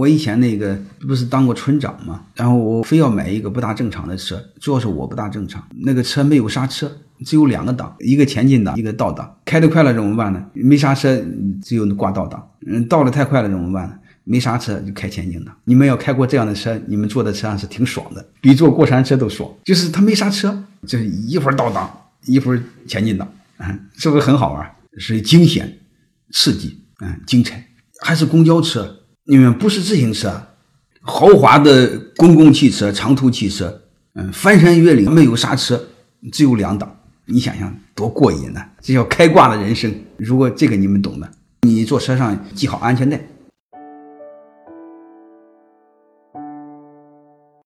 我以前那个不是当过村长嘛，然后我非要买一个不大正常的车，主要是我不大正常，那个车没有刹车，只有两个档，一个前进档，一个倒档。开得快了怎么办呢？没刹车，只有挂倒档。嗯，倒的太快了怎么办呢？没刹车就开前进档。你们要开过这样的车，你们坐在车上是挺爽的，比坐过山车都爽。就是它没刹车，就是一会儿倒档，一会儿前进档，嗯，是不是很好玩？是惊险、刺激，嗯，精彩。还是公交车，你们不是自行车，豪华的公共汽车、长途汽车，嗯，翻山越岭没有刹车，只有两档，你想想多过瘾呢！这叫开挂的人生。如果这个你们懂的，你坐车上系好安全带。